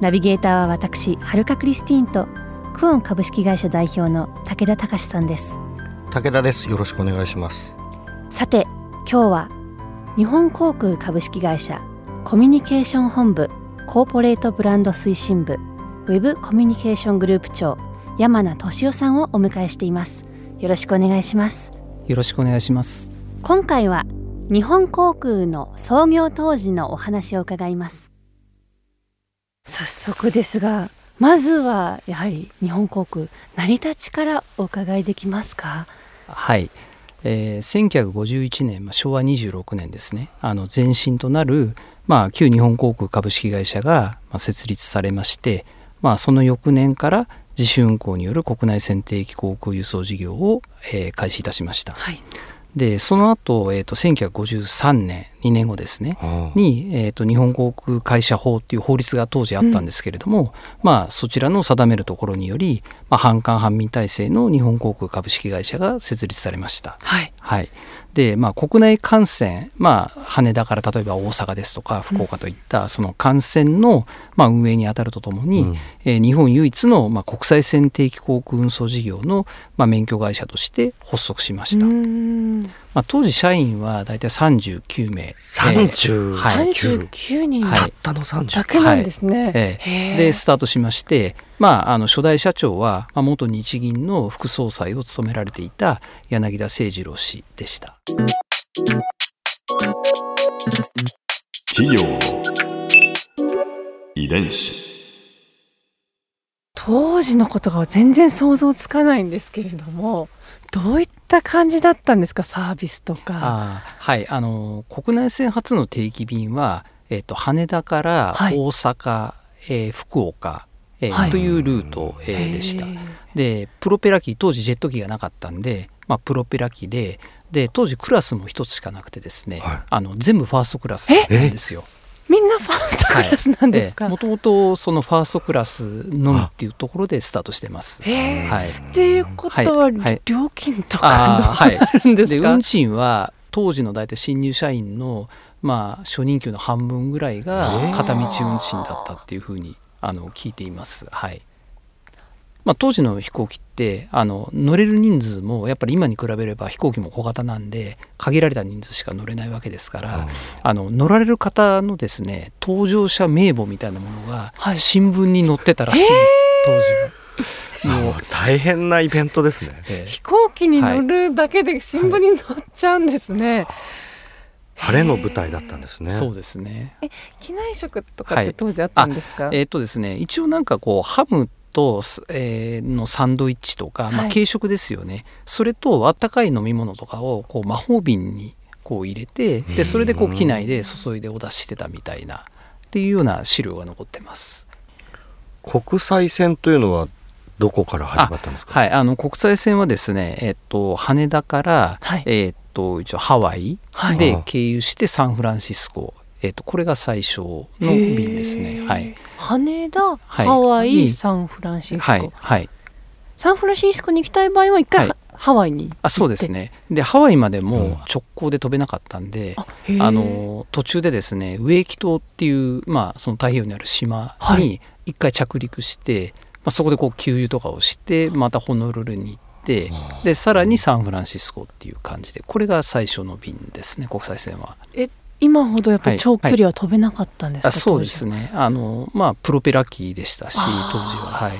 ナビゲーターは私はるかクリスティーンとクオン株式会社代表の武田隆さんです。武田です。よろしくお願いします。さて今日は日本航空株式会社コミュニケーション本部コーポレートブランド推進部ウェブコミュニケーショングループ長山名俊夫さんをお迎えしています。よろしくお願いします。よろしくお願いします。今回は日本航空の創業当時のお話を伺います早速ですがまずはやはり日本航空成り立ちからお伺いできますか？はい。えー、1951年、まあ、昭和26年ですね。あの前身となる、まあ、旧日本航空株式会社が、まあ、設立されまして、まあ、その翌年から自主運航による国内線定期航空輸送事業を、えー、開始いたしました。はいでその後、えーと、1953年2年後ですね、に、えーと、日本航空会社法っていう法律が当時あったんですけれども、うん、まあ、そちらの定めるところにより、まあ、半官半民体制の日本航空株式会社が設立されました。はい、はい、で、まあ、国内感染、まあ、羽田から例えば大阪ですとか福岡といったその感染の、まあ、運営に当たるとともに、うん、えー、日本唯一の、まあ、国際線定期航空運送事業の、まあ、免許会社として発足しました。まあ、当時社員は大体39名。39、はい、39人、たったの30だけなんですね。はい、えー、でスタートしまして、まあ、あの初代社長は、まあ、元日銀の副総裁を務められていた柳田誠二郎氏でした。企業の遺伝子。当時のことが全然想像つかないんですけれどもどういった感じだったんですか？サービスとか。はい。あの国内線初の定期便は、えーと、羽田から大阪、はい、えー、福岡えー、はい、というルート、えー、でした。でプロペラ機当時ジェット機がなかったんで、まあ、プロペラ機でで当時クラスも一つしかなくてですね、はい、あの全部ファーストクラスなんですよ。みんなファーストクラスなんですか？もともとそのファーストクラスのみっていうところでスタートしてます。はい。っていうことは、料金とかどうなるんですか？で運賃は当時の大体新入社員のまあ初任給の半分ぐらいが片道運賃だったっていうふうにあの聞いています。はいまあ、当時の飛行機ってあの乗れる人数もやっぱり今に比べれば飛行機も小型なんで限られた人数しか乗れないわけですから、うん、あの乗られる方のですね搭乗者名簿みたいなものが新聞に載ってたらしいんです、当時は。もう大変なイベントですね、えー、飛行機に乗るだけで新聞に載っちゃうんですね。はい晴れの舞台だったんですね。そうですね。え、機内食とかって当時あったんですか？はい、えっ、ー、とですね、一応なんかこうハムと、えー、のサンドイッチとか、まあ、軽食ですよね、はい、それとあったかい飲み物とかをこう魔法瓶にこう入れてでそれでこう機内で注いでお出ししてたみたいなっていうような資料が残ってます。国際線というのはどこから始まったんですか？はい、あの国際線はですね、えっと羽田から、はい、えっと一応ハワイで経由してサンフランシスコ、えっとこれが最初の便ですね。はい。羽田、ハワイ、サンフランシスコ。はい。はい、サンフランシスコに行きたい場合は一回、はい、ハワイにあそうですねでハワイまでも直行で飛べなかったんで、うん、あの途中でですね植木島っていう、まあ、その太平洋にある島に一回着陸して、はい、まあ、そこでこう給油とかをしてまたホノルルに行ってでさらにサンフランシスコっていう感じでこれが最初の便ですね国際線は。え今ほどやっぱり長距離は飛べなかったんですか、はいはい、そうですね。あのまあプロペラ機でしたし当時は。はい。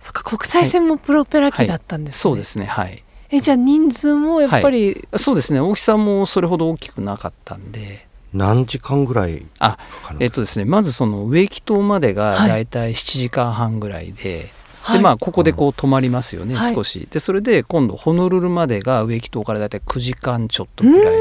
そっか国際線もプロペラ機だったんです、ね。はい、そうですね。はい。えじゃあ人数もやっぱり、そうですね。大きさもそれほど大きくなかったんで。何時間ぐらいあえっとですね。まずその植木島までがだい。たい7時間半ぐらいで、でまあここでこう止まりますよね、少し。でそれで今度ホノルルまでが植木島から大体9時間ちょっとぐらい。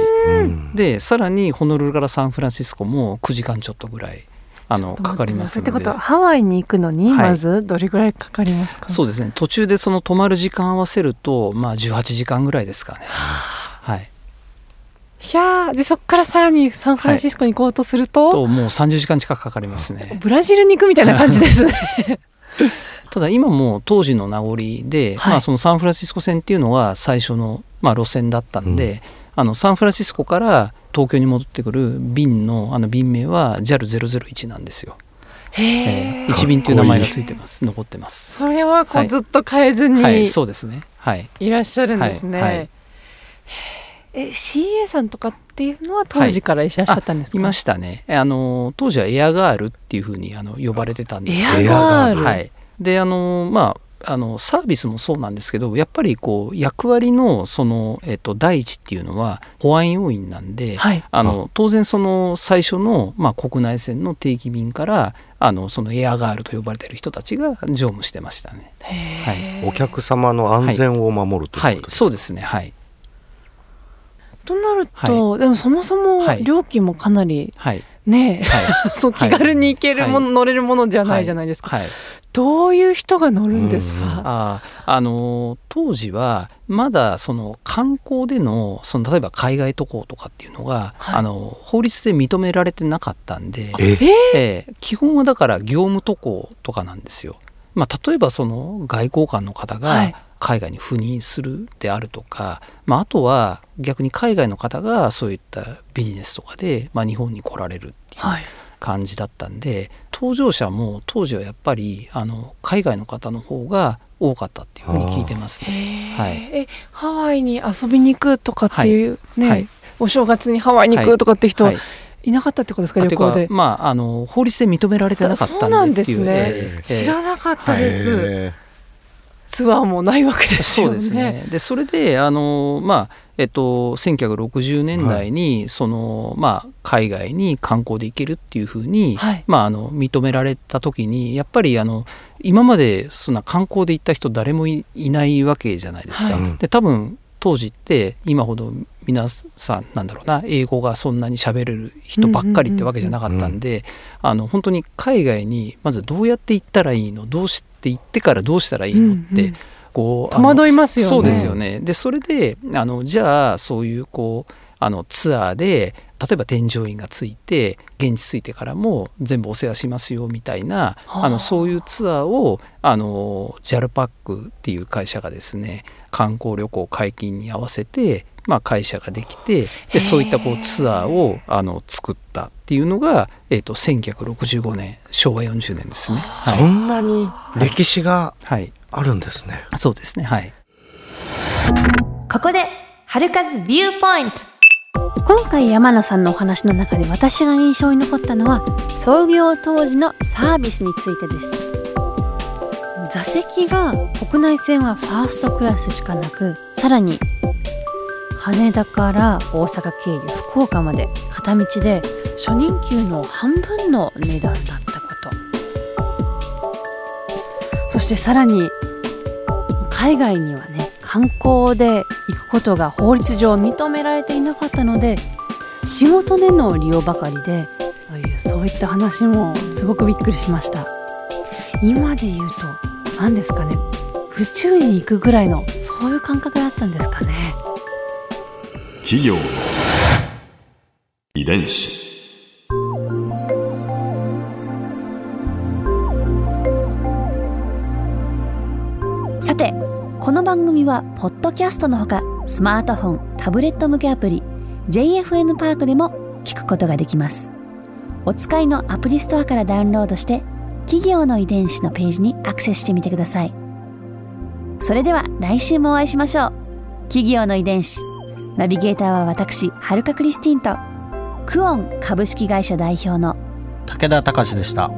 でさらにホノルルからサンフランシスコも9時間ちょっとぐらいあのかかりますので。ってことはハワイに行くのにはい。まずどれぐらいかかりますか、そうですね。途中でその泊まる時間合わせるとまあ18時間ぐらいですかね。はい。いやー。でそっからさらにサンフランシスコに行こうとすると、ともう30時間近くかかりますね。ブラジルに行くみたいな感じですね ただ今も当時の名残で、はい。まあ、そのサンフランシスコ線っていうのが最初の、まあ、路線だったんで、あのサンフランシスコから東京に戻ってくる便のあの便名は JAL001 なんですよ。へええー、1便という名前がついてます。残ってます。それはこはい。うずっと変えずにはいいそうですね。はい。らっしゃるんですね、はい。はい。え CA さんとかっていうのは当時からいらっしゃったんですか、いましたね。あの当時はエアガールっていうふうにあの呼ばれてたんですけど。エアガール。はい、であのまああのサービスもそうなんですけどやっぱりこう役割のその、えっと、第一っていうのは保安要員なんで、はい。あの当然その最初の、まあ、国内線の定期便からあのそのエアガールと呼ばれてる人たちが乗務してましたね。へー。お客様の安全を守るというはいことですか、そうですね。はい。となると、でもそもそもはい。料金もかなりはい。ねえ、は そう気軽に行けるもの、は乗れるものじゃないじゃないですか、はいどういう人が乗るんですうんうん。か、あーあのー当時はまだその観光でのその例えば海外渡航とかっていうのが、はい。あの法律で認められてなかったんで、え？え？ー基本はだから業務渡航とかなんですよ。まあ、例えばその外交官の方はい。が海外に赴任するであるとか、まあ、あとは逆に海外の方がそういったビジネスとかで、まあ、日本に来られるっていう。はい感じだったんで搭乗者も当時はやっぱりあの海外の方の方が多かったっていうふうに聞いてますね。はい。えハワイに遊びに行くとかっていう、ね、はい。お正月にハワイに行くとかって人、はい。い、なかったってことですか旅行で？まああの法律で認められてなかったんで。そうなんですね、ええ知らなかったです、へツアーもないわけですよね。そうですね。でそれであのまあえっと1960年代に、そのまあ海外に観光で行けるっていうふうに、はい。まああの認められた時にやっぱりあの今までそんな観光で行った人誰もいいないわけじゃないですか。はい。で多分当時って今ほど皆さんなんだろうな英語がそんなに喋れる人ばっかりってわけじゃなかったんで、あの本当に海外にまずどうやって行ったらいいの？どうして行ってからどうしたらいいの？って、うんうんこう戸惑いますよねそうですよね。でそれであのじゃあそういうこうあのツアーで例えば添乗員がついて現地着いてからも全部お世話しますよみたいなはあ。あのそういうツアーをあの JAL パックっていう会社がですね観光旅行解禁に合わせて、まあ、会社ができてへでえそういったこうツアーをあの作ったっていうのが、えー、と1965年昭和40年ですね。そはい、んなに歴史がはい、あるんですね。そうですねはい。ここで春風ビューポイント今回山野さんのお話の中で私が印象に残ったのは創業当時のサービスについてです。座席が国内線はファーストクラスしかなくさらに羽田から大阪経由福岡まで片道で初任給の半分の値段だったこと。そしてさらに海外にはね観光で行くことが法律上認められていなかったので仕事での利用ばかりでというそういった話もすごくびっくりしました。今で言うと何ですかね宇宙に行くぐらいのそういう感覚だったんですかね。企業遺伝子。この番組はポッドキャストのほかスマートフォンタブレット向けアプリ JFN パークでも聞くことができます。お使いのアプリストアからダウンロードして企業の遺伝子のページにアクセスしてみてください。それでは来週もお会いしましょう。企業の遺伝子ナビゲーターは私はるかクリスティンとクオン株式会社代表の武田隆でした。